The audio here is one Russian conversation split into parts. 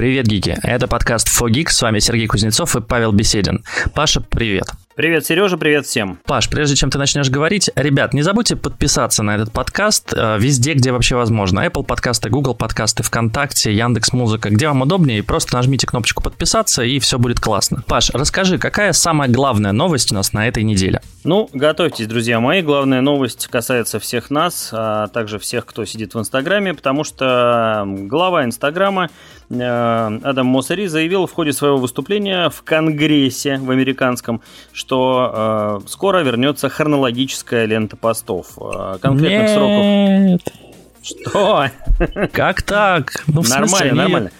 Привет, гики! Это подкаст «Фогик», с вами Сергей Кузнецов и Павел Беседин. Паша, привет! Привет, Сережа, привет всем. Паш, прежде чем ты начнешь говорить, ребят, не забудьте подписаться на этот подкаст э, везде, где вообще возможно. Apple подкасты, Google подкасты, ВКонтакте, Яндекс Музыка, где вам удобнее, просто нажмите кнопочку подписаться, и все будет классно. Паш, расскажи, какая самая главная новость у нас на этой неделе? Ну, готовьтесь, друзья мои. Главная новость касается всех нас, а также всех, кто сидит в Инстаграме, потому что глава Инстаграма э, Адам Моссери заявил в ходе своего выступления в Конгрессе в американском, что что э, скоро вернется хронологическая лента постов. Э, конкретных Нет. сроков. Что? Как так? Ну, нормально, смысле, нормально.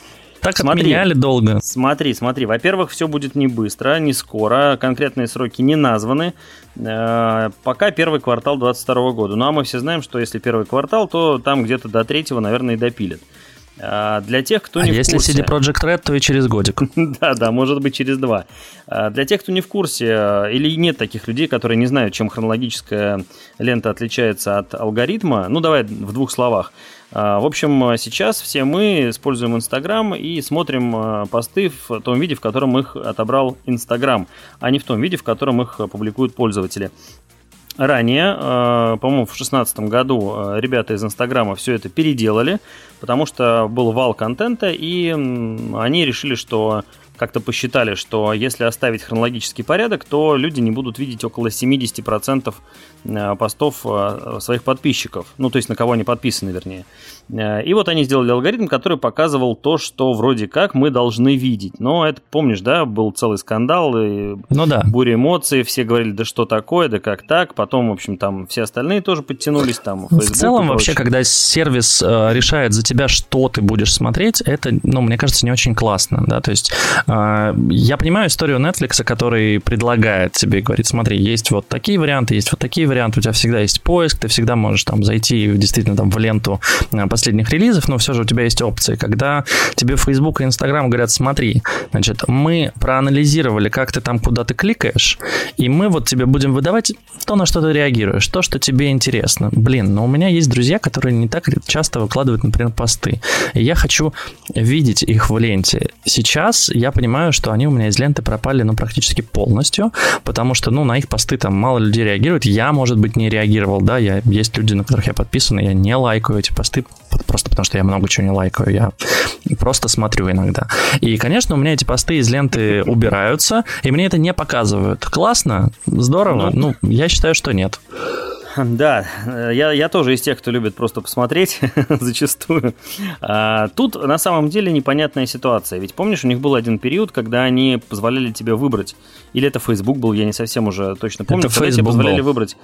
Так смотри, отменяли долго. Смотри, смотри. Во-первых, все будет не быстро, не скоро. Конкретные сроки не названы. Э, пока первый квартал 2022 года. Ну а мы все знаем, что если первый квартал, то там где-то до третьего, наверное, и допилят. А, для тех, кто а не если в курсе... CD Project Red, то и через годик. да, да, может быть через два. А, для тех, кто не в курсе, э, или нет таких людей, которые не знают, чем хронологическая лента отличается от алгоритма, ну давай в двух словах. В общем, сейчас все мы используем Инстаграм и смотрим э, посты в том виде, в котором их отобрал Инстаграм, а не в том виде, в котором их публикуют пользователи. Ранее, э, по-моему, в 2016 году э, ребята из Инстаграма все это переделали, потому что был вал контента, и они решили, что как-то посчитали, что если оставить хронологический порядок, то люди не будут видеть около 70% э, постов э, своих подписчиков. Ну, то есть на кого они подписаны, вернее. Э, и вот они сделали алгоритм, который показывал то, что вроде как мы должны видеть. Но это, помнишь, да, был целый скандал, и ну, да. буря эмоций, все говорили, да что такое, да как так. Потом, в общем, там все остальные тоже подтянулись. Там, Facebook в целом, вообще, когда сервис решает за тебя, что ты будешь смотреть, это, ну, мне кажется, не очень классно, да, то есть а, я понимаю историю Netflix, который предлагает тебе, говорит, смотри, есть вот такие варианты, есть вот такие варианты, у тебя всегда есть поиск, ты всегда можешь там зайти действительно там в ленту а, последних релизов, но все же у тебя есть опции. Когда тебе Facebook и Instagram говорят, смотри, значит, мы проанализировали, как ты там куда ты кликаешь, и мы вот тебе будем выдавать то, на что ты реагируешь, то, что тебе интересно. Блин, но у меня есть друзья, которые не так часто выкладывают, например, посты. И я хочу видеть их в ленте. Сейчас я понимаю, что они у меня из ленты пропали, ну, практически полностью, потому что, ну, на их посты там мало людей реагирует. Я, может быть, не реагировал, да, я, есть люди, на которых я подписан, я не лайкаю эти посты, просто потому что я много чего не лайкаю, я просто смотрю иногда. И, конечно, у меня эти посты из ленты убираются, и мне это не показывают. Классно, здорово, ну, ну я считаю, что нет. Да, я, я тоже из тех, кто любит просто посмотреть зачастую. А, тут на самом деле непонятная ситуация. Ведь помнишь, у них был один период, когда они позволяли тебе выбрать. Или это Facebook был, я не совсем уже точно помню. Это когда тебе позволяли был. выбрать.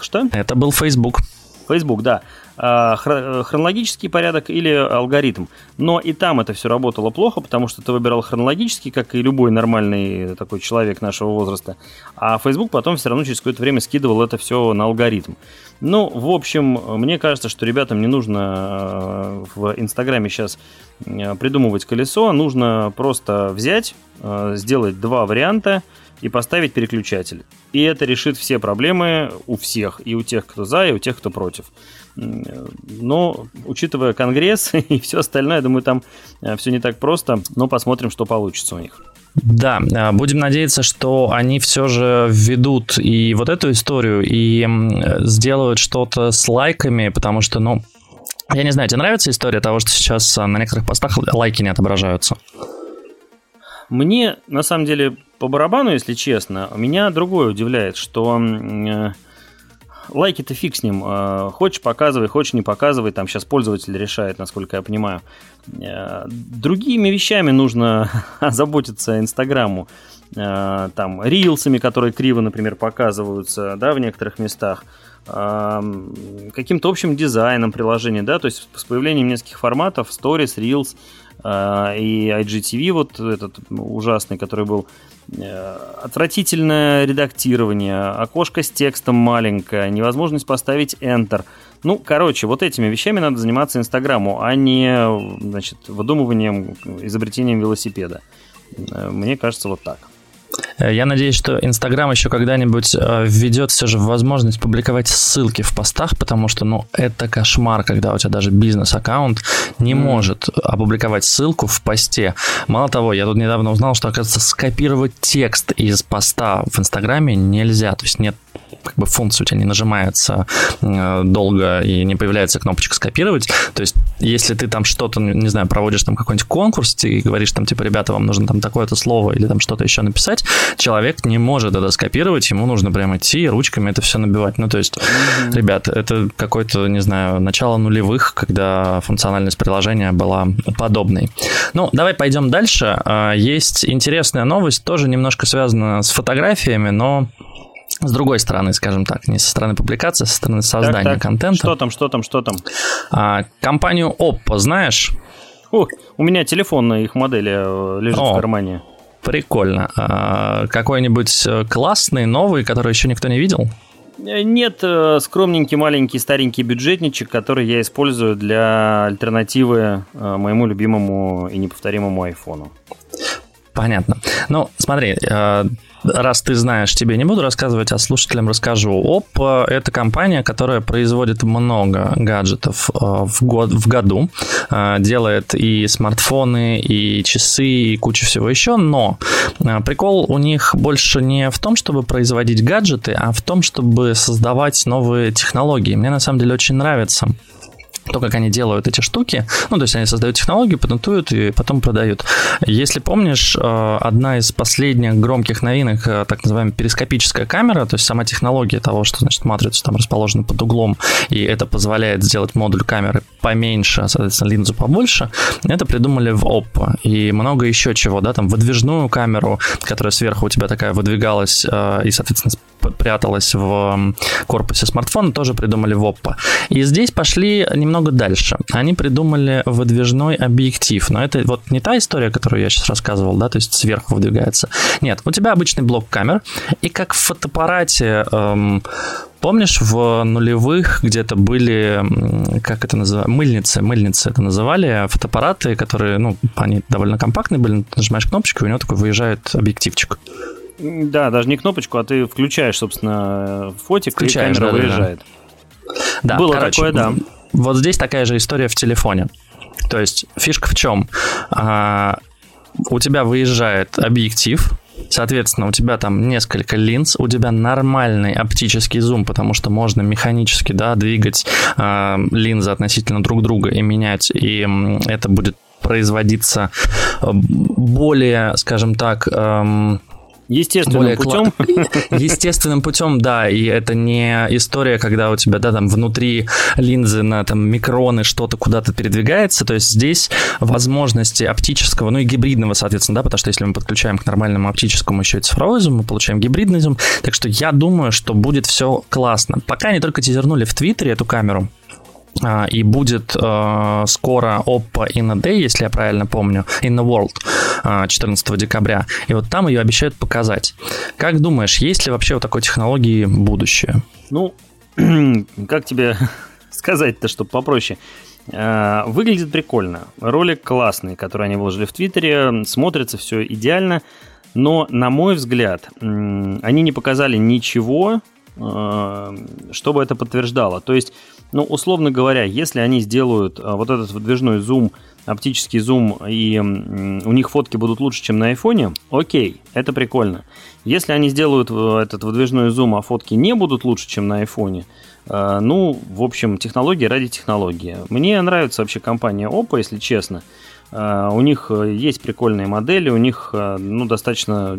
Что? Это был Facebook. Facebook, да. А, хронологический порядок или алгоритм. Но и там это все работало плохо, потому что ты выбирал хронологический, как и любой нормальный такой человек нашего возраста. А Facebook потом все равно через какое-то время скидывал это все на алгоритм. Ну, в общем, мне кажется, что ребятам не нужно а, в Инстаграме сейчас а, придумывать колесо, нужно просто взять, сделать два варианта и поставить переключатель. И это решит все проблемы у всех, и у тех, кто за, и у тех, кто против. Но, учитывая Конгресс и все остальное, думаю, там э, все не так просто, но посмотрим, что получится у них. Да, э, будем надеяться, что они все же введут и вот эту историю, и сделают что-то с лайками, потому что, ну, я не знаю, тебе нравится история того, что сейчас на некоторых постах лайки не отображаются? Мне, на самом деле, по барабану, если честно, меня другое удивляет, что э, лайки-то фиг с ним. Э, хочешь показывай, хочешь не показывай, там сейчас пользователь решает, насколько я понимаю. Э, другими вещами нужно озаботиться Инстаграму. Э, там, рилсами, которые криво, например, показываются, да, в некоторых местах каким-то общим дизайном приложения, да, то есть с появлением нескольких форматов, Stories, Reels, а, и IGTV, вот этот ужасный, который был, э, отвратительное редактирование, окошко с текстом маленькое, невозможность поставить Enter. Ну, короче, вот этими вещами надо заниматься Инстаграму, а не, значит, выдумыванием, изобретением велосипеда. Э, мне кажется, вот так. Э, я надеюсь, что Инстаграм еще когда-нибудь э, введет все же возможность публиковать ссылки в постах, потому что, ну, это кошмар, когда у тебя даже бизнес-аккаунт не mm. может опубликовать ссылку в посте. Мало того, я тут недавно узнал, что, оказывается, скопировать текст из поста в Инстаграме нельзя, то есть нет как бы функция у тебя не нажимается э, долго и не появляется кнопочка скопировать. То есть, если ты там что-то, не знаю, проводишь там какой-нибудь конкурс, ты говоришь там, типа, ребята, вам нужно там такое-то слово или там что-то еще написать, человек не может это скопировать, ему нужно прямо идти и ручками это все набивать. Ну, то есть, mm-hmm. ребят, это какое-то, не знаю, начало нулевых, когда функциональность приложения была подобной. Ну, давай пойдем дальше. А, есть интересная новость, тоже немножко связана с фотографиями, но с другой стороны, скажем так, не со стороны публикации, а со стороны создания так, так. контента. Что там, что там, что там? А, компанию Oppo знаешь? О, у меня телефон на их модели э, лежит О, в кармане. Прикольно. А, какой-нибудь э, классный, новый, который еще никто не видел? Э, нет, скромненький, маленький, старенький бюджетничек, который я использую для альтернативы моему любимому и неповторимому айфону. Понятно. Ну, смотри, раз ты знаешь, тебе не буду рассказывать, а слушателям расскажу. Oppo – это компания, которая производит много гаджетов э, в, год, в году, э, делает и смартфоны, и часы, и кучу всего еще, но э, прикол у них больше не в том, чтобы производить гаджеты, а в том, чтобы создавать новые технологии. Мне на самом деле очень нравится то, как они делают эти штуки. Ну, то есть они создают технологию, патентуют и потом продают. Если помнишь, э, одна из последних громких новинок, э, так называемая перископическая камера, то есть сама технология того, что, значит, матрица там расположена под углом, и это позволяет сделать модуль камеры поменьше, соответственно, линзу побольше, это придумали в Oppo. И много еще чего, да, там выдвижную камеру, которая сверху у тебя такая выдвигалась э, и, соответственно, пряталась в корпусе смартфона, тоже придумали в Oppo. И здесь пошли немного дальше. Они придумали выдвижной объектив, но это вот не та история, которую я сейчас рассказывал, да, то есть сверху выдвигается. Нет, у тебя обычный блок камер, и как в фотоаппарате эм, Помнишь, в нулевых где-то были, как это называется, мыльницы, мыльницы это называли, фотоаппараты, которые, ну, они довольно компактные были, ты нажимаешь кнопочку, и у него такой выезжает объективчик. Да, даже не кнопочку, а ты включаешь, собственно, фотик, включаешь, и камера да, выезжает. Да, Было короче, такое, да. Вот здесь такая же история в телефоне. То есть фишка в чем? А, у тебя выезжает объектив, Соответственно, у тебя там несколько линз, у тебя нормальный оптический зум, потому что можно механически да, двигать э, линзы относительно друг друга и менять, и это будет производиться более, скажем так, эм, Естественным более путем? Естественным путем, да, и это не история, когда у тебя, да, там внутри линзы на там микроны что-то куда-то передвигается, то есть здесь возможности оптического, ну и гибридного, соответственно, да, потому что если мы подключаем к нормальному оптическому еще и цифровой зум, мы получаем гибридный зум, так что я думаю, что будет все классно. Пока они только тизернули в Твиттере эту камеру, и будет э, скоро Oppo in a Day, если я правильно помню, in the World 14 а, декабря. И вот там ее обещают показать. Как думаешь, есть ли вообще у такой технологии будущее? Ну, как тебе сказать-то, чтобы попроще? А, выглядит прикольно. Ролик классный, который они выложили в Твиттере. Смотрится все идеально. Но, на мой взгляд, они не показали ничего, чтобы это подтверждало. То есть ну, условно говоря, если они сделают а, вот этот выдвижной зум, оптический зум, и у них фотки будут лучше, чем на айфоне, окей, это прикольно. Если они сделают э, этот выдвижной зум, а фотки не будут лучше, чем на айфоне, э, ну, в общем, технология ради технологии. Мне нравится вообще компания Oppo, если честно. Uh, у них есть прикольные модели, у них ну, достаточно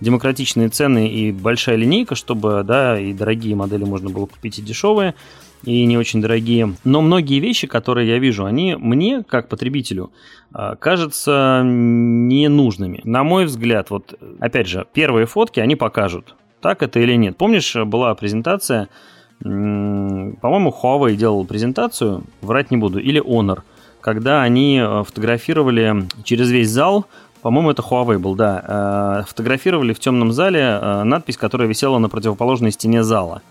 демократичные цены и большая линейка, чтобы да, и дорогие модели можно было купить и дешевые и не очень дорогие. Но многие вещи, которые я вижу, они мне, как потребителю, а, кажутся ненужными. На мой взгляд, вот опять же, первые фотки они покажут, так это или нет. Помнишь, была презентация, по-моему, Huawei делал презентацию, врать не буду, или Honor, когда они э, фотографировали через весь зал по-моему, это Huawei был, да. Э, фотографировали в темном зале э, надпись, которая висела на противоположной стене зала.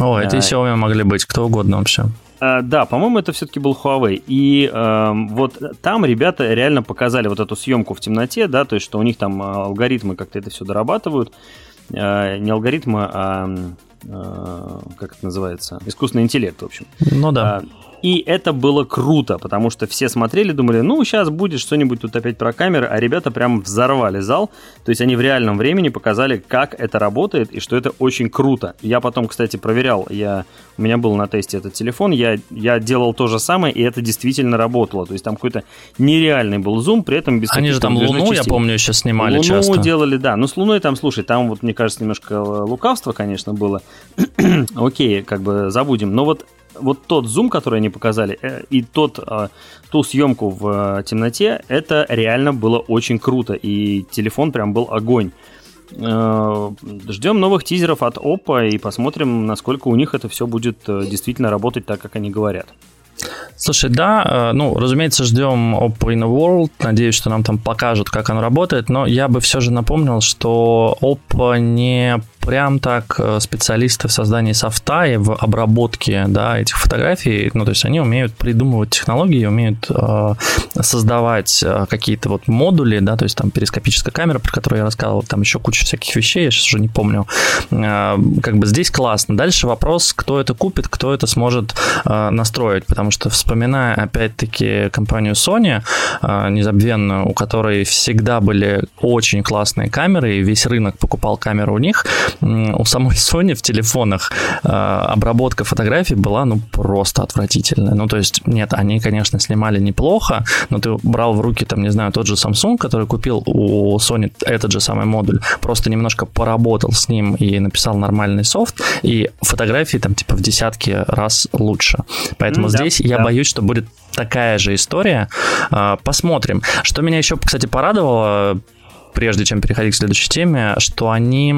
О, это а, и Xiaomi могли быть, кто угодно вообще. А, да, по-моему, это все-таки был Huawei. И э, вот там ребята реально показали вот эту съемку в темноте, да, то есть, что у них там а, алгоритмы как-то это все дорабатывают. Э, не алгоритмы, а э, как это называется? Искусственный интеллект, в общем. Ну да. И это было круто, потому что все смотрели, думали, ну, сейчас будет что-нибудь тут опять про камеры, а ребята прям взорвали зал. То есть они в реальном времени показали, как это работает и что это очень круто. Я потом, кстати, проверял, я, у меня был на тесте этот телефон, я, я делал то же самое, и это действительно работало. То есть там какой-то нереальный был зум, при этом без Они же там Луну, частей. я помню, еще снимали Луну часто. делали, да. Но с Луной там, слушай, там вот, мне кажется, немножко лукавство, конечно, было. Окей, как бы забудем. Но вот вот тот зум, который они показали, э, и тот, э, ту съемку в э, темноте, это реально было очень круто. И телефон прям был огонь. Ждем новых тизеров от Oppo и посмотрим, насколько у них это все будет действительно работать так, как они говорят. Слушай, да, ну, разумеется, ждем Oppo in the World. Надеюсь, что нам там покажут, как оно работает. Но я бы все же напомнил, что Oppo не прям так э, специалисты в создании софта и в обработке да, этих фотографий, ну, то есть они умеют придумывать технологии, умеют э, создавать э, какие-то вот модули, да, то есть там перископическая камера, про которую я рассказывал, там еще куча всяких вещей, я сейчас уже не помню. Э, как бы здесь классно. Дальше вопрос, кто это купит, кто это сможет э, настроить, потому что вспоминая опять-таки компанию Sony, э, незабвенную, у которой всегда были очень классные камеры, и весь рынок покупал камеры у них, у самой Sony в телефонах э, обработка фотографий была, ну, просто отвратительная. Ну, то есть, нет, они, конечно, снимали неплохо, но ты брал в руки, там, не знаю, тот же Samsung, который купил у Sony этот же самый модуль, просто немножко поработал с ним и написал нормальный софт, и фотографии там, типа, в десятки раз лучше. Поэтому mm, здесь да, я да. боюсь, что будет такая же история. Э, посмотрим. Что меня еще, кстати, порадовало, прежде чем переходить к следующей теме, что они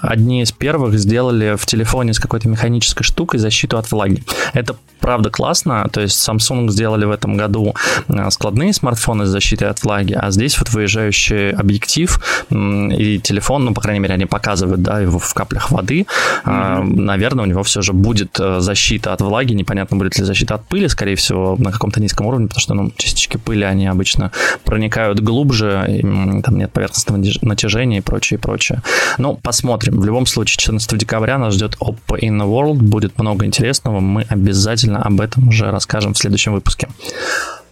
одни из первых сделали в телефоне с какой-то механической штукой защиту от влаги. Это правда классно, то есть Samsung сделали в этом году э, складные смартфоны с защитой от влаги, а здесь вот выезжающий объектив и телефон, ну, по крайней мере, они показывают, да, его в каплях воды, mm-hmm. наверное, у него все же будет э, защита от влаги, непонятно, будет ли защита от пыли, скорее всего, на каком-то низком уровне, потому что, ну, частички пыли, они обычно проникают глубже, и, там нет поверхностного натяжения и прочее, и прочее. Ну, посмотрим. В любом случае, 14 декабря нас ждет Oppo in the World. Будет много интересного. Мы обязательно об этом уже расскажем в следующем выпуске.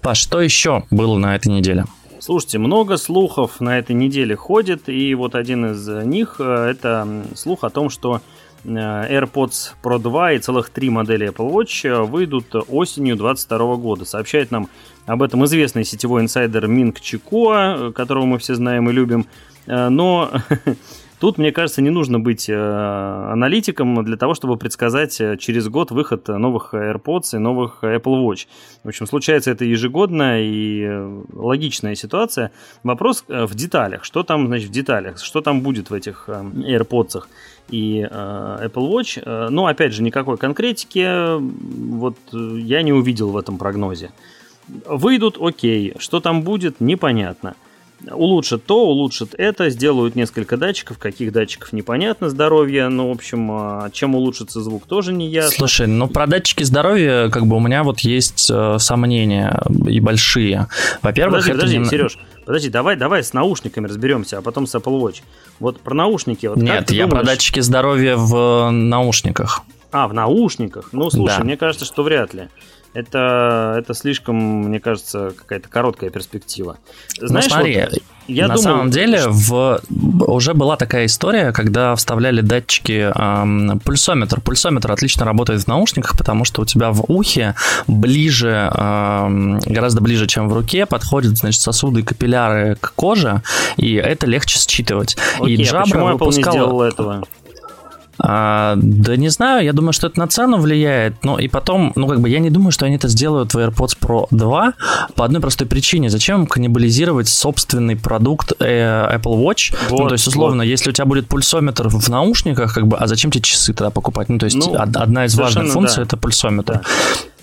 Паш, что еще было на этой неделе? Слушайте, много слухов на этой неделе ходит, и вот один из них э, это слух о том, что э, AirPods Pro 2 и целых три модели Apple Watch выйдут осенью 2022 года. Сообщает нам об этом известный сетевой инсайдер Минг Чикуа, которого мы все знаем и любим. Э, но Тут, мне кажется, не нужно быть э, аналитиком для того, чтобы предсказать э, через год выход новых AirPods и новых Apple Watch. В общем, случается это ежегодно и логичная ситуация. Вопрос в деталях. Что там, значит, в деталях? Что там будет в этих AirPods и Apple Watch? Но, опять же, никакой конкретики вот я не увидел в этом прогнозе. Выйдут, окей. Что там будет, непонятно. Улучшат то, улучшат это, сделают несколько датчиков, каких датчиков непонятно, здоровье, ну, в общем, а, чем улучшится звук, тоже не ясно. Слушай, ну, про датчики здоровья, как бы, у меня вот есть э, сомнения и большие. Во-первых, подожди, это подожди, не... Сереж, подожди, давай, давай с наушниками разберемся, а потом с Apple Watch. Вот про наушники. Вот Нет, я думаешь... про датчики здоровья в наушниках. А, в наушниках? Ну, слушай, да. мне кажется, что вряд ли это, это слишком, мне кажется, какая-то короткая перспектива. Ну, Знаешь, ну, смотри, вот, я на думал, самом деле что... в, уже была такая история, когда вставляли датчики эм, пульсометр. Пульсометр отлично работает в наушниках, потому что у тебя в ухе ближе, эм, гораздо ближе, чем в руке, подходят значит, сосуды и капилляры к коже, и это легче считывать. Окей, и Jabra а почему Apple выпускала... не сделал этого? А, да не знаю, я думаю, что это на цену влияет, но и потом, ну как бы я не думаю, что они это сделают в AirPods Pro 2 по одной простой причине. Зачем каннибализировать собственный продукт э, Apple Watch? Вот, ну то есть условно, вот. если у тебя будет пульсометр в наушниках, как бы, а зачем тебе часы тогда покупать? Ну то есть ну, одна из важных функций да. это пульсометр. Да.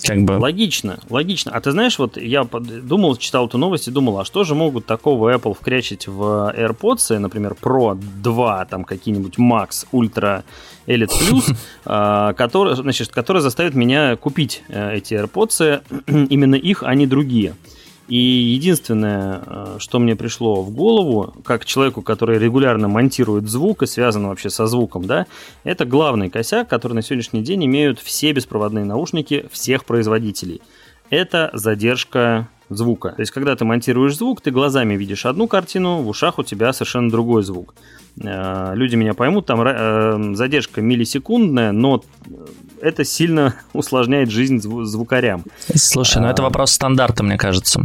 Как бы... Логично, логично. А ты знаешь, вот я думал, читал эту новость и думал, а что же могут такого Apple вкрячить в AirPods, например, Pro 2, там какие-нибудь Max, Ultra, Elite Plus, а, который, значит, который заставит меня купить э, эти AirPods, именно их, а не другие. И единственное, э, что мне пришло в голову, как человеку, который регулярно монтирует звук и связан вообще со звуком, да, это главный косяк, который на сегодняшний день имеют все беспроводные наушники всех производителей. Это задержка звука. То есть, когда ты монтируешь звук, ты глазами видишь одну картину, в ушах у тебя совершенно другой звук. Э, люди меня поймут, там э, задержка миллисекундная, но это сильно усложняет жизнь звукарям. Слушай, ну это а. вопрос стандарта, мне кажется.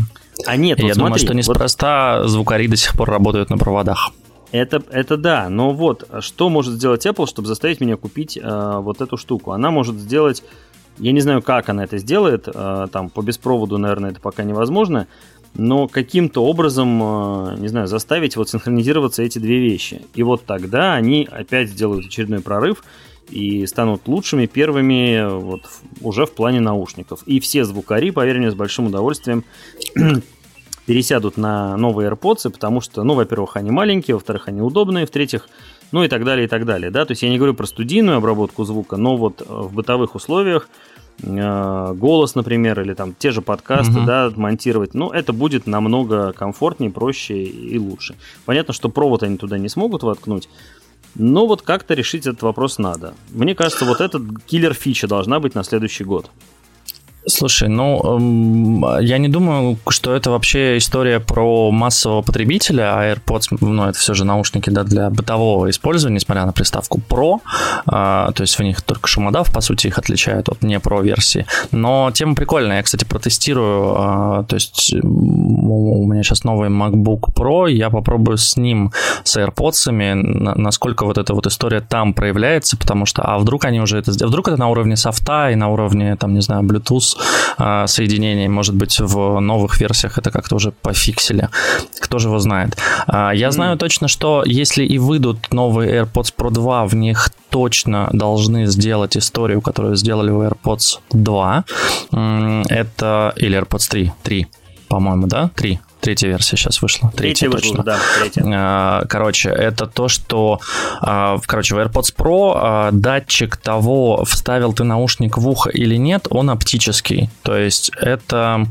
А нет, Я вот думаю, смотри, что неспроста вот... звукари до сих пор работают на проводах. Это, это да, но вот что может сделать Apple, чтобы заставить меня купить э, вот эту штуку? Она может сделать, я не знаю, как она это сделает, э, там по беспроводу, наверное, это пока невозможно, но каким-то образом, э, не знаю, заставить вот синхронизироваться эти две вещи. И вот тогда они опять сделают очередной прорыв, и станут лучшими первыми вот уже в плане наушников. И все звукари, поверь мне, с большим удовольствием пересядут на новые AirPods, потому что, ну, во-первых, они маленькие, во-вторых, они удобные, в-третьих, ну и так далее, и так далее, да, то есть я не говорю про студийную обработку звука, но вот в бытовых условиях э, голос, например, или там те же подкасты, угу. да, монтировать, ну, это будет намного комфортнее, проще и лучше. Понятно, что провод они туда не смогут воткнуть, но вот как-то решить этот вопрос надо. Мне кажется, вот этот киллер-фича должна быть на следующий год. Слушай, ну, эм, я не думаю, что это вообще история про массового потребителя, а AirPods, ну, это все же наушники, да, для бытового использования, несмотря на приставку Pro, э, то есть в них только шумодав, по сути, их отличает от не Pro версии. Но тема прикольная, я, кстати, протестирую, э, то есть у меня сейчас новый MacBook Pro, я попробую с ним, с AirPods, насколько вот эта вот история там проявляется, потому что, а вдруг они уже это сделают, вдруг это на уровне софта и на уровне, там, не знаю, Bluetooth, а, соединений. Может быть, в новых версиях это как-то уже пофиксили. Кто же его знает. А, я знаю mm. точно, что если и выйдут новые AirPods Pro 2, в них точно должны сделать историю, которую сделали в AirPods 2. Это... Или AirPods 3. 3 по-моему, да? 3. Третья версия сейчас вышла. Третья, третья точно. да, третья. А, короче, это то, что, а, короче, в AirPods Pro а, датчик того, вставил ты наушник в ухо или нет, он оптический. То есть это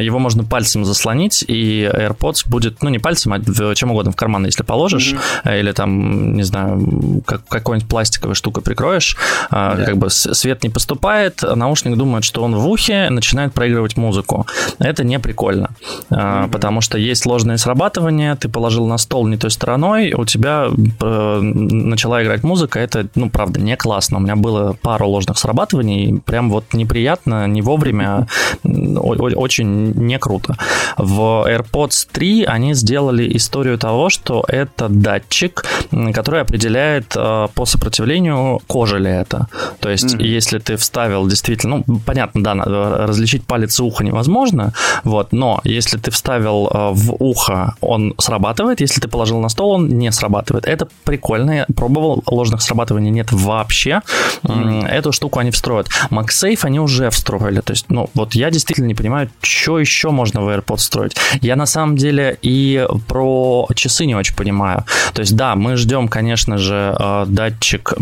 его можно пальцем заслонить, и AirPods будет, ну, не пальцем, а чем угодно в карман, если положишь, mm-hmm. или там, не знаю, как, какой-нибудь пластиковой штукой прикроешь, yeah. как бы свет не поступает, наушник думает, что он в ухе, начинает проигрывать музыку. Это не прикольно, mm-hmm потому что есть ложное срабатывание, ты положил на стол не той стороной, у тебя э, начала играть музыка, это, ну, правда, не классно. У меня было пару ложных срабатываний, прям вот неприятно, не вовремя, очень не круто. В AirPods 3 они сделали историю того, что это датчик, который определяет э, по сопротивлению, кожи ли это. То есть, mm-hmm. если ты вставил действительно, ну, понятно, да, различить палец и ухо невозможно, вот, но если ты вставил вставил э, в ухо, он срабатывает, если ты положил на стол, он не срабатывает. Это прикольно, я пробовал, ложных срабатываний нет вообще. Mm. Эту штуку они встроят. MagSafe они уже встроили, то есть, ну, вот я действительно не понимаю, что еще можно в AirPods строить. Я на самом деле и про часы не очень понимаю. То есть, да, мы ждем, конечно же, э, датчик,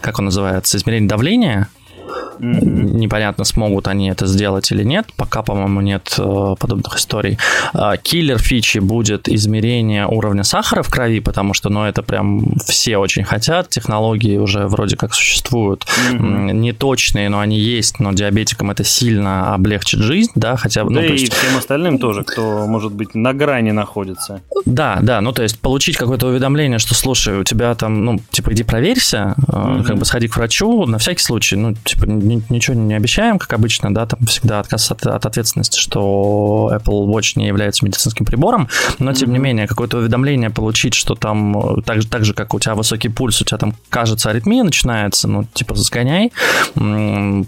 как он называется, измерение давления, Mm-hmm. Непонятно, смогут они это сделать или нет. Пока, по-моему, нет э, подобных историй. Э, киллер фичи будет измерение уровня сахара в крови, потому что, ну, это прям все очень хотят. Технологии уже вроде как существуют. Mm-hmm. Неточные, но они есть, но диабетикам это сильно облегчит жизнь, да, хотя бы. Ну, да ну, и есть... всем остальным тоже, кто, может быть, на грани находится. Да, да, ну, то есть получить какое-то уведомление, что, слушай, у тебя там, ну, типа, иди проверься, mm-hmm. как бы сходи к врачу, на всякий случай, ну, типа, ничего не обещаем, как обычно, да, там всегда отказ от, от ответственности, что Apple Watch не является медицинским прибором, но, тем не менее, какое-то уведомление получить, что там, так, так же, как у тебя высокий пульс, у тебя там, кажется, аритмия начинается, ну, типа, сгоняй,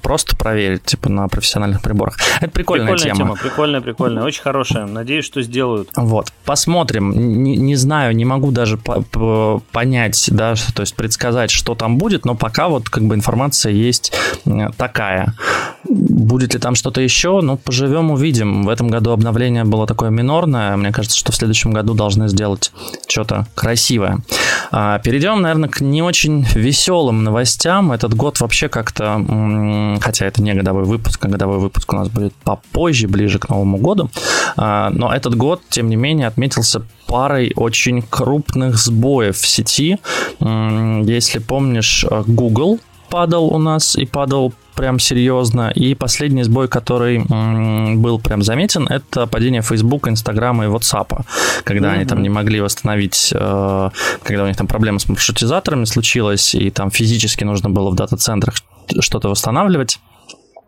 просто проверить, типа, на профессиональных приборах. Это прикольная, прикольная тема. тема. Прикольная, прикольная, очень хорошая. Надеюсь, что сделают. Вот, посмотрим. не, не знаю, не могу даже по -по понять, да, то есть предсказать, что там будет, но пока вот как бы информация есть такая. Будет ли там что-то еще? Ну, поживем, увидим. В этом году обновление было такое минорное. Мне кажется, что в следующем году должны сделать что-то красивое. А, перейдем, наверное, к не очень веселым новостям. Этот год вообще как-то, хотя это не годовой выпуск, а годовой выпуск у нас будет попозже, ближе к Новому году. А, но этот год, тем не менее, отметился парой очень крупных сбоев в сети. Если помнишь, Google падал у нас и падал прям серьезно. И последний сбой, который был прям заметен, это падение Facebook, Instagram и WhatsApp, когда mm-hmm. они там не могли восстановить, э, когда у них там проблема с маршрутизаторами случилась, и там физически нужно было в дата-центрах что-то восстанавливать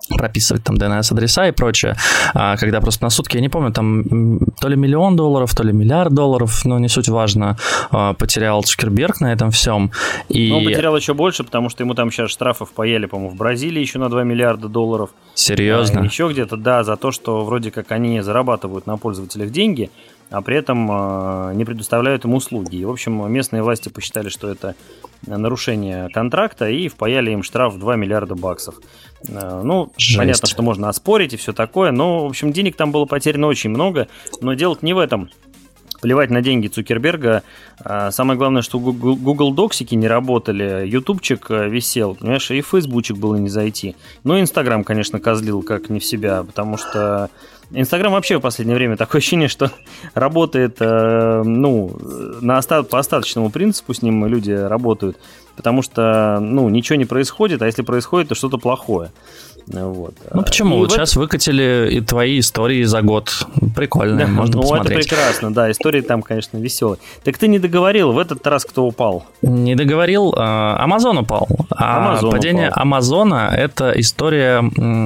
прописывать там DNS-адреса и прочее, а, когда просто на сутки, я не помню, там то ли миллион долларов, то ли миллиард долларов, но не суть важно, а, потерял Цукерберг на этом всем. И... Но он потерял еще больше, потому что ему там сейчас штрафов поели, по-моему, в Бразилии еще на 2 миллиарда долларов. Серьезно? А, еще где-то, да, за то, что вроде как они зарабатывают на пользователях деньги, а при этом э, не предоставляют им услуги. И, в общем, местные власти посчитали, что это нарушение контракта и впаяли им штраф в 2 миллиарда баксов. Э, ну, Жесть. понятно, что можно оспорить и все такое, но, в общем, денег там было потеряно очень много, но дело не в этом плевать на деньги Цукерберга. А, самое главное, что Google Доксики не работали, ютубчик висел, понимаешь, и фейсбучик было не зайти. Ну, Инстаграм, конечно, козлил как не в себя, потому что Инстаграм вообще в последнее время такое ощущение, что работает, э, ну, на оста- по остаточному принципу с ним люди работают, потому что, ну, ничего не происходит, а если происходит, то что-то плохое. Вот. Ну почему? И вот сейчас выкатили и твои истории за год. Прикольно, да, можно ну, посмотреть. это прекрасно, да, истории там, конечно, веселые. Так ты не договорил, в этот раз кто упал? Не договорил, Амазон упал. А Amazon падение упал. Амазона – это история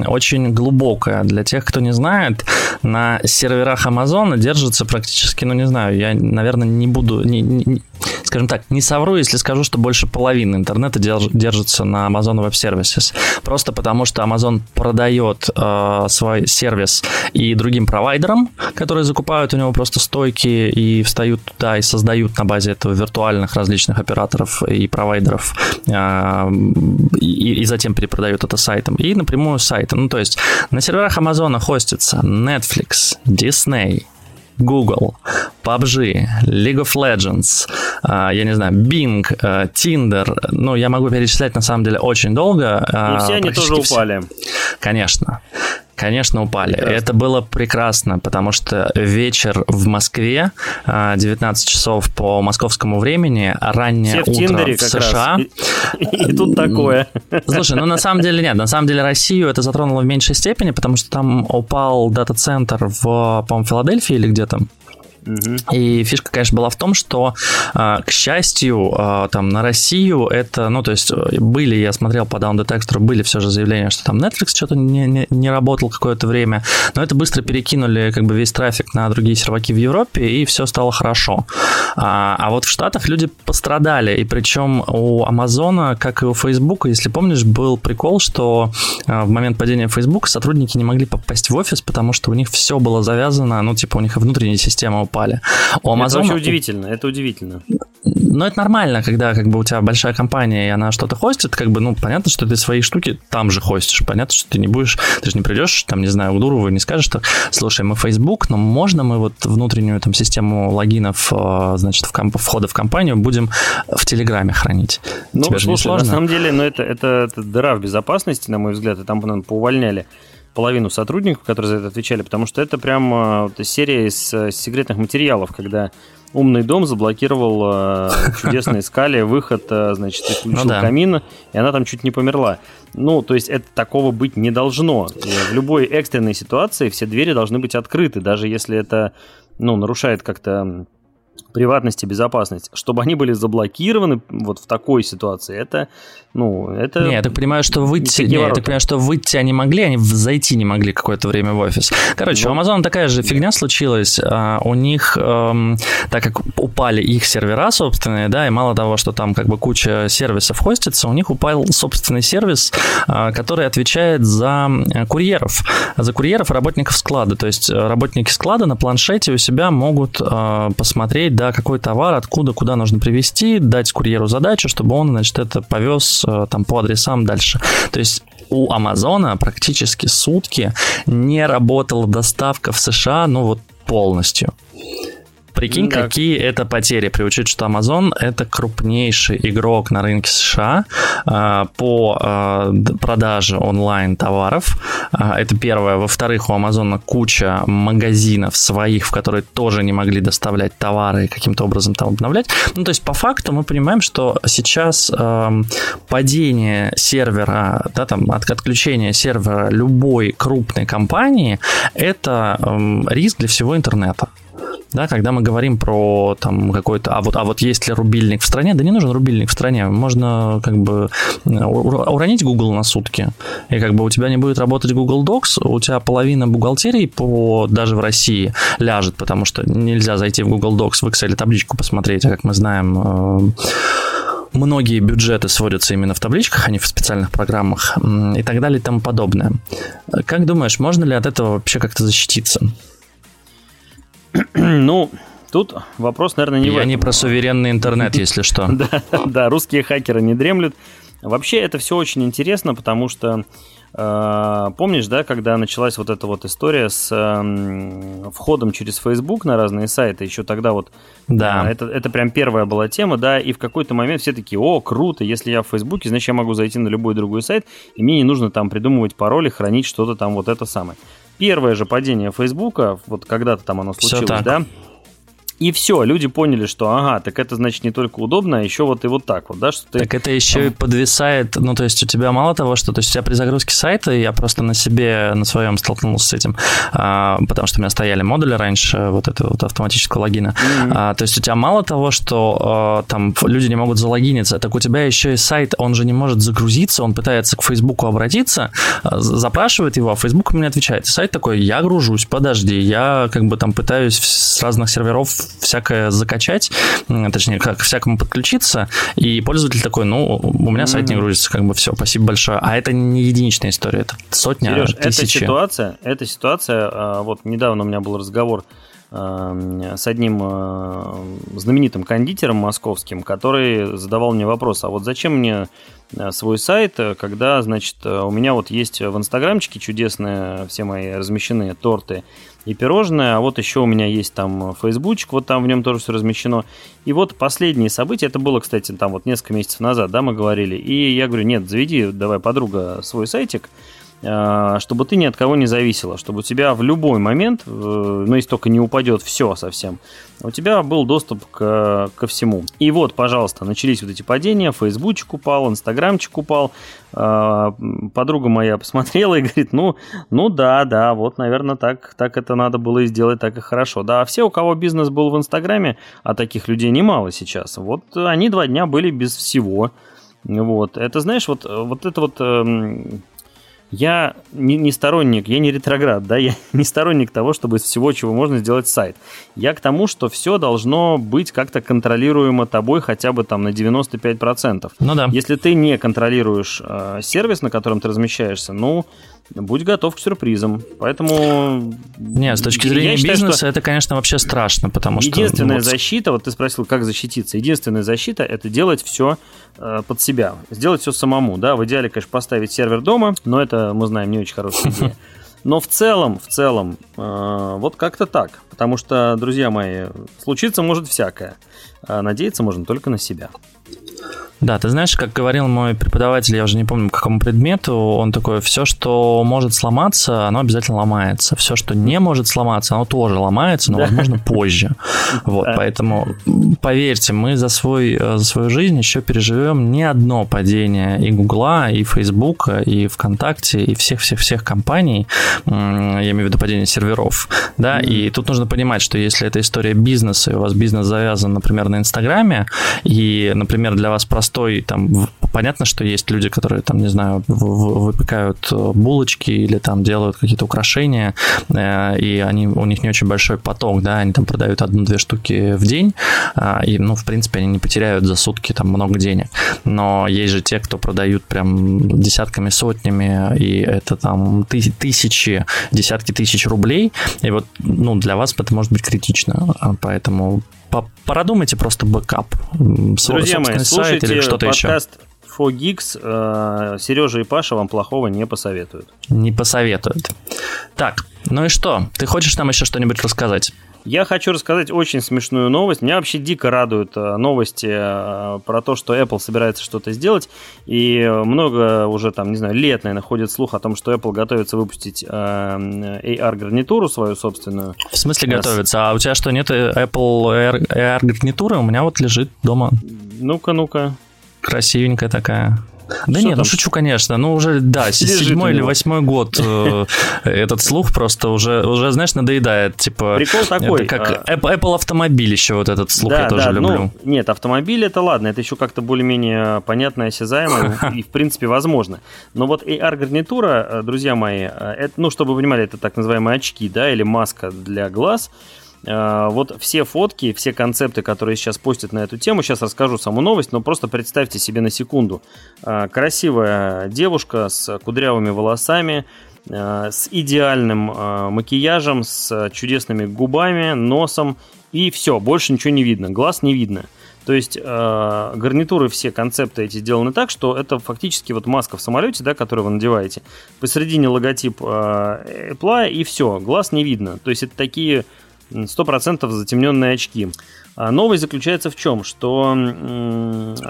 очень глубокая. Для тех, кто не знает, на серверах Амазона держится практически, ну не знаю, я, наверное, не буду, не, не, скажем так, не совру, если скажу, что больше половины интернета держится на Amazon Web Services. Просто потому, что Amazon продает э, свой сервис и другим провайдерам, которые закупают у него просто стойки и встают туда и создают на базе этого виртуальных различных операторов и провайдеров, э, и, и затем перепродают это сайтом. И напрямую сайтом. Ну, то есть на серверах Amazon хостится Netflix, Disney, Google, PUBG, League of Legends, а, я не знаю, Bing, а, Tinder, ну, я могу перечислять на самом деле очень долго. А, И все они тоже упали. Конечно. Конечно, упали. Прекрасно. Это было прекрасно, потому что вечер в Москве, 19 часов по московскому времени, раннее Все в утро в США. И, и тут такое. Слушай, ну на самом деле нет. На самом деле Россию это затронуло в меньшей степени, потому что там упал дата-центр в, по-моему, Филадельфии или где-то. И фишка, конечно, была в том, что, а, к счастью, а, там на Россию это, ну, то есть были, я смотрел по Down Detector, были все же заявления, что там Netflix что-то не, не, не работал какое-то время, но это быстро перекинули как бы весь трафик на другие серваки в Европе, и все стало хорошо. А, а вот в Штатах люди пострадали, и причем у Амазона, как и у Facebook, если помнишь, был прикол, что в момент падения Facebook сотрудники не могли попасть в офис, потому что у них все было завязано, ну, типа у них и внутренняя система упала упали. У Amazon... Это вообще удивительно, это удивительно. Но это нормально, когда как бы у тебя большая компания, и она что-то хостит, как бы, ну, понятно, что ты свои штуки там же хостишь. Понятно, что ты не будешь, ты же не придешь, там, не знаю, к Дурову не скажешь, что, слушай, мы Facebook, но можно мы вот внутреннюю там систему логинов, э, значит, в комп- входа в компанию будем в Телеграме хранить? Ну, Тебе слушай, на самом деле, ну, это, это, это дыра в безопасности, на мой взгляд, и там, наверное, поувольняли половину сотрудников, которые за это отвечали, потому что это прям э, серия из э, секретных материалов, когда умный дом заблокировал э, чудесной скале выход, э, значит, и включил ну, да. камин, и она там чуть не померла. Ну, то есть это такого быть не должно. И в любой экстренной ситуации все двери должны быть открыты, даже если это, ну, нарушает как-то приватность и безопасность, чтобы они были заблокированы вот в такой ситуации, это, ну, это... Не, я так понимаю, что выйти, не, я так понимаю, что выйти они могли, они зайти не могли какое-то время в офис. Короче, вот. у Amazon такая же фигня случилась, а, у них, эм, так как упали их сервера собственные, да, и мало того, что там как бы куча сервисов хостится, у них упал собственный сервис, э, который отвечает за э, курьеров, за курьеров работников склада, то есть э, работники склада на планшете у себя могут э, посмотреть, да, какой товар, откуда, куда нужно привезти, дать курьеру задачу, чтобы он, значит, это повез э, там по адресам дальше. То есть у Амазона практически сутки не работала доставка в США, ну вот полностью. Прикинь, да. какие это потери, при учете, что Amazon это крупнейший игрок на рынке США э, по э, продаже онлайн товаров. Э, это первое. Во-вторых, у Amazon куча магазинов своих, в которые тоже не могли доставлять товары и каким-то образом там обновлять. Ну, то есть, по факту мы понимаем, что сейчас падение сервера, да, там, от отключения сервера любой крупной компании, это риск для всего интернета да, когда мы говорим про там какой-то, а вот, а вот есть ли рубильник в стране, да не нужен рубильник в стране, можно как бы уронить Google на сутки, и как бы у тебя не будет работать Google Docs, у тебя половина бухгалтерии по, даже в России ляжет, потому что нельзя зайти в Google Docs, в Excel табличку посмотреть, а как мы знаем, э, многие бюджеты сводятся именно в табличках, а не в специальных программах и так далее и тому подобное. Как думаешь, можно ли от этого вообще как-то защититься? ну, тут вопрос, наверное, не Я не про суверенный интернет, если что. Да, да, русские хакеры не дремлют. Вообще это все очень интересно, потому что э, помнишь, да, когда началась вот эта вот история с э, входом через Facebook на разные сайты, еще тогда вот да. Э, это, это прям первая была тема, да, и в какой-то момент все такие, о, круто, если я в Фейсбуке, значит я могу зайти на любой другой сайт, и мне не нужно там придумывать пароли, хранить что-то там вот это самое первое же падение Фейсбука, вот когда-то там оно случилось, да, и все, люди поняли, что ага, так это значит не только удобно, а еще вот и вот так вот, да, что ты... Так это еще и подвисает, ну, то есть у тебя мало того, что, то есть у тебя при загрузке сайта, я просто на себе, на своем столкнулся с этим, а, потому что у меня стояли модули раньше вот этого вот автоматического логина, mm-hmm. а, то есть у тебя мало того, что а, там люди не могут залогиниться, так у тебя еще и сайт, он же не может загрузиться, он пытается к Фейсбуку обратиться, а, запрашивает его, а Facebook ему не отвечает. И сайт такой, я гружусь, подожди, я как бы там пытаюсь с разных серверов всякое закачать, точнее, как всякому подключиться, и пользователь такой, ну, у меня сайт не грузится, как бы все, спасибо большое. А это не единичная история, это сотня, Сереж, тысячи. эта ситуация, эта ситуация, а, вот недавно у меня был разговор с одним а, знаменитым кондитером московским, который задавал мне вопрос, а вот зачем мне свой сайт, когда, значит, у меня вот есть в инстаграмчике чудесные все мои размещенные торты, и пирожное, а вот еще у меня есть там фейсбучик, вот там в нем тоже все размещено. И вот последние события, это было, кстати, там вот несколько месяцев назад, да, мы говорили, и я говорю, нет, заведи, давай, подруга, свой сайтик, чтобы ты ни от кого не зависела, чтобы у тебя в любой момент, э, ну если только не упадет все совсем, у тебя был доступ к, ко всему. И вот, пожалуйста, начались вот эти падения, фейсбучик упал, инстаграмчик упал, а, подруга моя посмотрела и говорит, ну, ну да, да, вот, наверное, так, так это надо было и сделать, так и хорошо. Да, а все, у кого бизнес был в инстаграме, а таких людей немало сейчас, вот они два дня были без всего. Вот, это, знаешь, вот, вот это вот эм, я не, не сторонник, я не ретроград, да, я не сторонник того, чтобы из всего, чего можно сделать сайт. Я к тому, что все должно быть как-то контролируемо тобой хотя бы там на 95%. Ну да. Если ты не контролируешь э, сервис, на котором ты размещаешься, ну, будь готов к сюрпризам. Поэтому... Не, с точки зрения считаю, бизнеса это, конечно, вообще страшно, потому что... Единственная защита, вот ты спросил, как защититься. Единственная защита – это делать все э, под себя. Сделать все самому, да. В идеале, конечно, поставить сервер дома, но это, мы знаем, не очень хорошая идея. Но в целом, в целом, э, вот как-то так. Потому что, друзья мои, случиться может всякое. А надеяться можно только на себя. Да, ты знаешь, как говорил мой преподаватель, я уже не помню, по какому предмету, он такой, все, что может сломаться, оно обязательно ломается. Все, что не может сломаться, оно тоже ломается, но, возможно, позже. Вот, поэтому, поверьте, мы за, свой, э, за свою жизнь еще переживем не одно падение и Гугла, и Фейсбука, и ВКонтакте, и всех-всех-всех компаний, я имею в виду падение серверов, да, и тут нужно понимать, что если это история бизнеса, и у вас бизнес завязан, например, на Инстаграме, и, например, для вас просто простой, там, понятно, что есть люди, которые, там, не знаю, выпекают э, булочки или там делают какие-то украшения, э, и они, у них не очень большой поток, да, они там продают одну-две штуки в день, а, и, ну, в принципе, они не потеряют за сутки там много денег. Но есть же те, кто продают прям десятками, сотнями, и это там тысячи, десятки тысяч рублей, и вот, ну, для вас это может быть критично, поэтому Продумайте просто бэкап. Друзья мои, слушайте или что-то подкаст еще. 4Geeks. Э, Сережа и Паша вам плохого не посоветуют. Не посоветуют. Так, ну и что? Ты хочешь нам еще что-нибудь рассказать? Я хочу рассказать очень смешную новость. Меня вообще дико радуют э, новости э, про то, что Apple собирается что-то сделать. И много уже там, не знаю, лет, наверное, ходит слух о том, что Apple готовится выпустить э, AR-гарнитуру свою собственную. В смысле готовится? А у тебя что, нет Apple AR-гарнитуры? У меня вот лежит дома. Ну-ка, ну-ка. Красивенькая такая. Да нет, ну шучу, конечно. Ну уже, да, седьмой или восьмой год э, этот слух просто уже, уже, знаешь, надоедает. Типа, Прикол такой. Это как а Apple автомобиль еще вот этот слух я тоже люблю. Ну, нет, автомобиль это ладно, это еще как-то более-менее понятно и осязаемо и, в принципе, возможно. Но вот AR-гарнитура, э, друзья мои, э, это, ну, чтобы вы понимали, это так называемые очки, да, или маска для глаз – вот все фотки, все концепты, которые сейчас постят на эту тему, сейчас расскажу саму новость, но просто представьте себе на секунду. Э, красивая девушка с кудрявыми волосами, э, с идеальным макияжем, с чудесными губами, носом, и все, больше ничего не видно, глаз не видно. То есть э, гарнитуры, все концепты эти сделаны так, что это фактически вот маска в самолете, да, которую вы надеваете. Посередине логотип э, Apple, и все, глаз не видно. То есть это такие 100% затемненные очки. А новость заключается в чем? Что...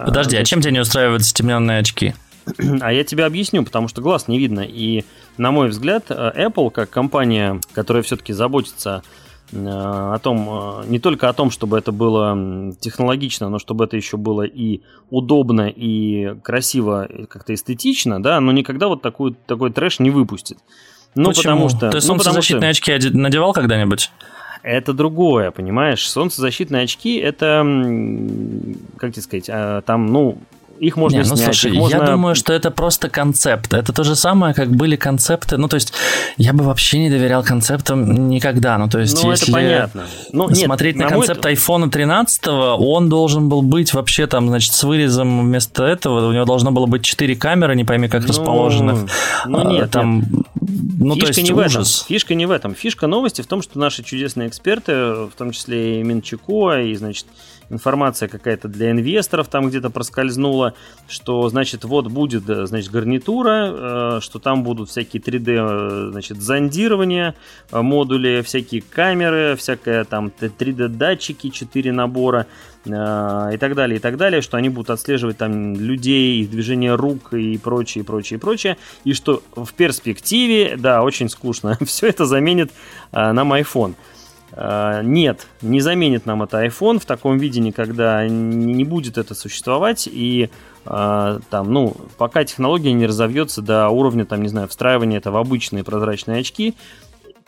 Подожди, а чем тебя не устраивают затемненные очки? А я тебе объясню, потому что глаз не видно. И, на мой взгляд, Apple, как компания, которая все-таки заботится э, о том, э, не только о том, чтобы это было технологично, но чтобы это еще было и удобно, и красиво, как-то эстетично, да, но никогда вот такую, такой трэш не выпустит. Ну, Почему? потому что... Ты ну, солнцезащитные что... очки надевал когда-нибудь? Это другое, понимаешь? Солнцезащитные очки это, как тебе сказать, а, там, ну, их можно не, ну, снять. Слушай, можно... я думаю, что это просто концепт. Это то же самое, как были концепты. Ну, то есть, я бы вообще не доверял концептам никогда. Ну, то есть, ну, если это понятно. Ну, смотреть нет, на, на концепт мой... iPhone 13, он должен был быть вообще там, значит, с вырезом вместо этого. У него должно было быть 4 камеры, не пойми, как ну, расположенных. Ну, нет, а, там, нет. Ну, Фишка то есть не ужас. в этом. Фишка не в этом. Фишка новости в том, что наши чудесные эксперты, в том числе и Минчуко, и, значит, информация какая-то для инвесторов там где-то проскользнула, что, значит, вот будет, значит, гарнитура, э, что там будут всякие 3D, э, значит, зондирования, э, модули, всякие камеры, всякое там 3D-датчики, 4 набора и так далее, и так далее, что они будут отслеживать там людей, их движение рук и прочее, и прочее, и прочее, и что в перспективе, да, очень скучно, все это заменит нам iPhone. А, нет, не заменит нам это iPhone в таком виде никогда не будет это существовать и а, там, ну, пока технология не разовьется до уровня, там, не знаю, встраивания это в обычные прозрачные очки,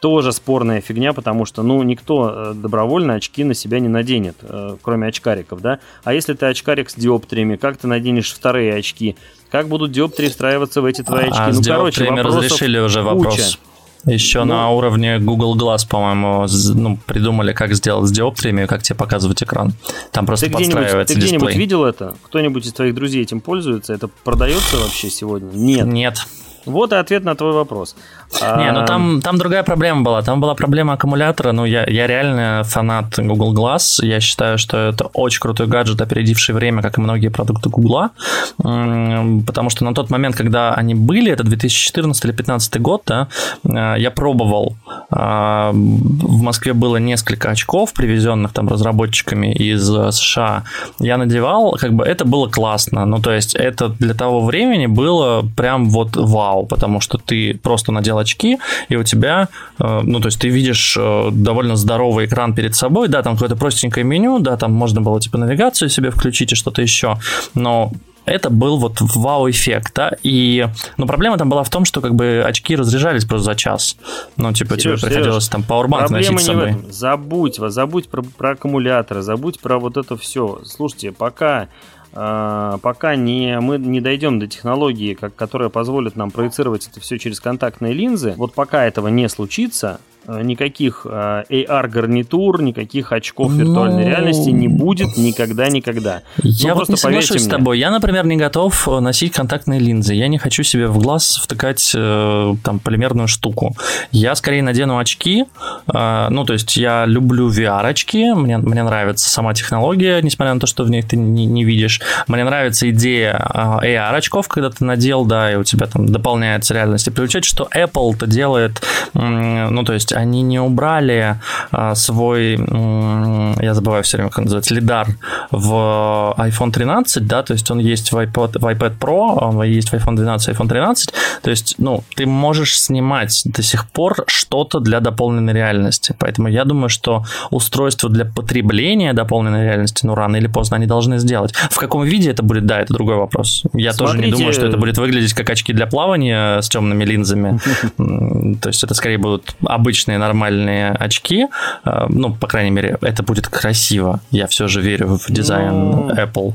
тоже спорная фигня, потому что, ну, никто э, добровольно очки на себя не наденет, э, кроме очкариков, да. А если ты очкарик с диоптриями, как ты наденешь вторые очки? Как будут диоптрии встраиваться в эти твои очки? А ну, с короче, разрешили уже вопрос. Куча. Еще ну, на уровне Google Glass, по-моему, ну, придумали, как сделать с диоптриями, как тебе показывать экран. Там просто ты подстраивается Ты где-нибудь видел это? Кто-нибудь из твоих друзей этим пользуется? Это продается вообще сегодня? Нет. Нет. Вот и ответ на твой вопрос. Не, ну там, там другая проблема была. Там была проблема аккумулятора. Ну, я, я реально фанат Google Glass. Я считаю, что это очень крутой гаджет, опередивший время, как и многие продукты Google. Потому что на тот момент, когда они были, это 2014 или 2015 год, да, э, я пробовал. А, в Москве было несколько очков, привезенных там разработчиками из э, США. Я надевал, как бы это было классно. Ну, то есть это для того времени было прям вот вау, потому что ты просто надел очки, и у тебя, э, ну, то есть ты видишь э, довольно здоровый экран перед собой, да, там какое-то простенькое меню, да, там можно было типа навигацию себе включить и что-то еще, но это был вот вау-эффект, да, и, но проблема там была в том, что как бы очки разряжались просто за час, ну, типа Сереж, тебе приходилось Сереж, там пауэрбанк носить с собой. Забудь, забудь про, про аккумуляторы, забудь про вот это все. Слушайте, пока пока не, мы не дойдем до технологии, как, которая позволит нам проецировать это все через контактные линзы, вот пока этого не случится, никаких э, AR-гарнитур, никаких очков виртуальной ну... реальности не будет никогда-никогда. Я ну, вот не соглашусь мне. с тобой. Я, например, не готов э, носить контактные линзы. Я не хочу себе в глаз втыкать там полимерную штуку. Я скорее надену очки. Ну, то есть я люблю VR-очки. Мне, мне нравится сама технология, несмотря на то, что в них ты не, не видишь. Мне нравится идея AR-очков, когда ты надел, да, и у тебя там дополняется реальность. И приучать, что Apple-то делает, ну, то есть они не убрали а, свой, я забываю все время, как называется, лидар в iPhone 13, да, то есть он есть в iPad, в iPad Pro, он есть в iPhone 12, iPhone 13, то есть, ну, ты можешь снимать до сих пор что-то для дополненной реальности, поэтому я думаю, что устройство для потребления дополненной реальности, ну, рано или поздно они должны сделать. В каком виде это будет, да, это другой вопрос. Я Смотрите... тоже не думаю, что это будет выглядеть как очки для плавания с темными линзами, то есть это скорее будут обычные обычные нормальные очки. Э, ну, по крайней мере, это будет красиво. Я все же верю в дизайн ну... Apple.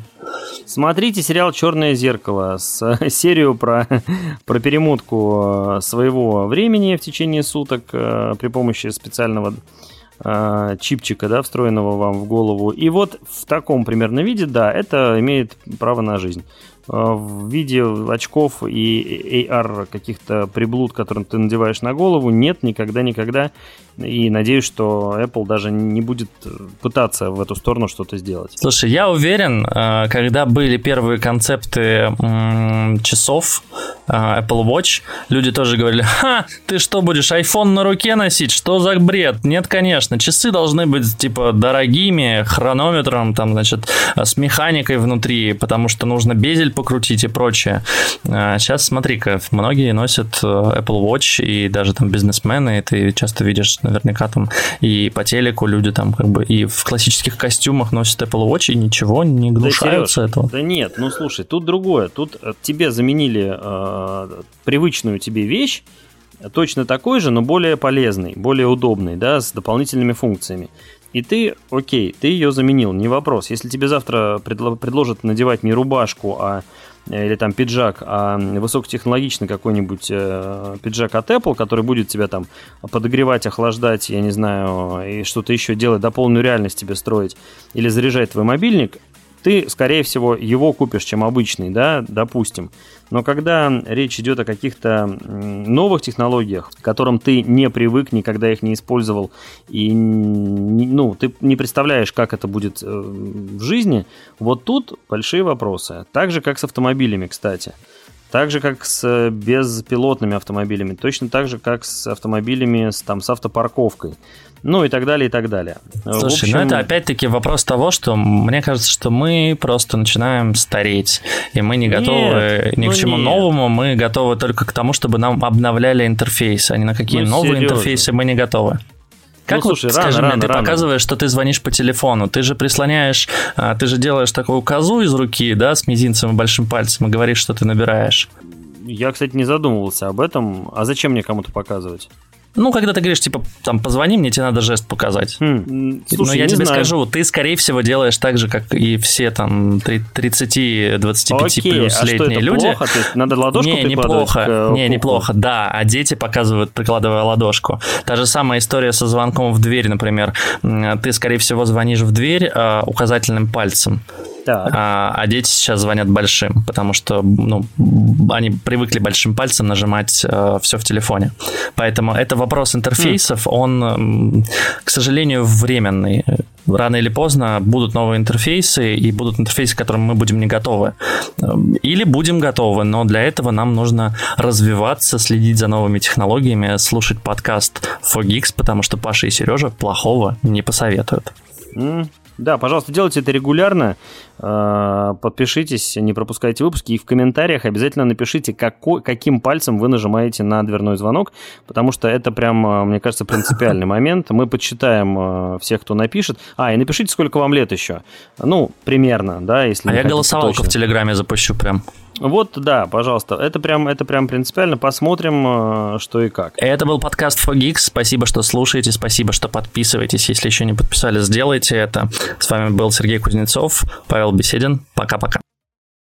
Смотрите сериал Черное зеркало с серию про, про перемотку э, своего времени в течение суток э, при помощи специального чипчика, да, встроенного вам в голову. И вот в таком примерно виде, да, это имеет право на жизнь. Э, в виде очков и AR каких-то приблуд, которые ты надеваешь на голову, нет никогда-никогда. И надеюсь, что Apple даже не будет пытаться в эту сторону что-то сделать. Слушай, я уверен, э, когда были первые концепты часов э, Apple Watch, люди тоже говорили, ха, ты что, будешь iPhone на руке носить? Что за бред? Нет, конечно, часы должны быть, типа, дорогими, хронометром, там, значит, с механикой внутри, потому что нужно безель покрутить и прочее. Сейчас а, смотри-ка, многие носят э, Apple Watch, и даже там бизнесмены, и ты часто видишь наверняка там и по телеку люди там как бы и в классических костюмах носят Apple Watch, и ничего, не гнушаются да, этого. Да нет, ну слушай, тут другое. Тут э, тебе заменили э, привычную тебе вещь, точно такой же, но более полезный, более удобный, да, с дополнительными функциями. И ты, окей, ты ее заменил, не вопрос. Если тебе завтра предложат надевать не рубашку, а э, или там пиджак, а высокотехнологичный какой-нибудь э, пиджак от Apple, который будет тебя там подогревать, охлаждать, я не знаю, и что-то еще делать, дополненную реальность тебе строить, или заряжать твой мобильник, ты, скорее всего, его купишь, чем обычный, да, допустим. Но когда речь идет о каких-то новых технологиях, к которым ты не привык, никогда их не использовал, и ну, ты не представляешь, как это будет э, в жизни, вот тут большие вопросы. Так же, как с автомобилями, кстати. Так же, как с э, беспилотными автомобилями. Точно так же, как с автомобилями с, там, с автопарковкой ну и так далее, и так далее. Слушай, общем... ну это опять-таки вопрос того, что мне кажется, что мы просто начинаем стареть, и мы не готовы нет, ни ну к чему нет. новому, мы готовы только к тому, чтобы нам обновляли интерфейс, а ни на какие ну, новые серьезно. интерфейсы мы не готовы. Как ну, слушай, вот, рано, скажи рано, мне, ты рано. показываешь, что ты звонишь по телефону, ты же прислоняешь, а, ты же делаешь такую козу из руки, да, с мизинцем и большим пальцем и говоришь, что ты набираешь. Я, кстати, не задумывался об этом. А зачем мне кому-то показывать? Ну, когда ты говоришь, типа, там, позвони мне, тебе надо жест показать. Хм. Слушай, Но я тебе знаю. скажу, ты, скорее всего, делаешь так же, как и все там 30-25 плюс а летние люди. Плохо? То есть надо ладошку Не, неплохо. К... Не, неплохо, да. А дети показывают, прикладывая ладошку. Та же самая история со звонком в дверь, например. Ты, скорее всего, звонишь в дверь э, указательным пальцем А, а дети сейчас звонят большим, потому что ну, они привыкли большим пальцем нажимать э, все в телефоне. Поэтому это вопрос интерфейсов, mm. он, к сожалению, временный. Рано или поздно будут новые интерфейсы, и будут интерфейсы, к которым мы будем не готовы. Или будем готовы, но для этого нам нужно развиваться, следить за новыми технологиями, слушать подкаст Fogix, потому что Паша и Сережа плохого не посоветуют. Mm. Да, пожалуйста, делайте это регулярно. Э, подпишитесь, не пропускайте выпуски. И в комментариях обязательно напишите, какой, каким пальцем вы нажимаете на дверной звонок, потому что это прям, э, мне кажется, принципиальный момент. Мы подсчитаем э, всех, кто напишет. А, и напишите, сколько вам лет еще. Ну, примерно, да, если... А я голосовалку в Телеграме запущу прям. Вот, да, пожалуйста. Это прям, это прям принципиально. Посмотрим, что и как. Это был подкаст Fogix. Спасибо, что слушаете. Спасибо, что подписываетесь. Если еще не подписались, сделайте это. С вами был Сергей Кузнецов, Павел Беседин. Пока-пока.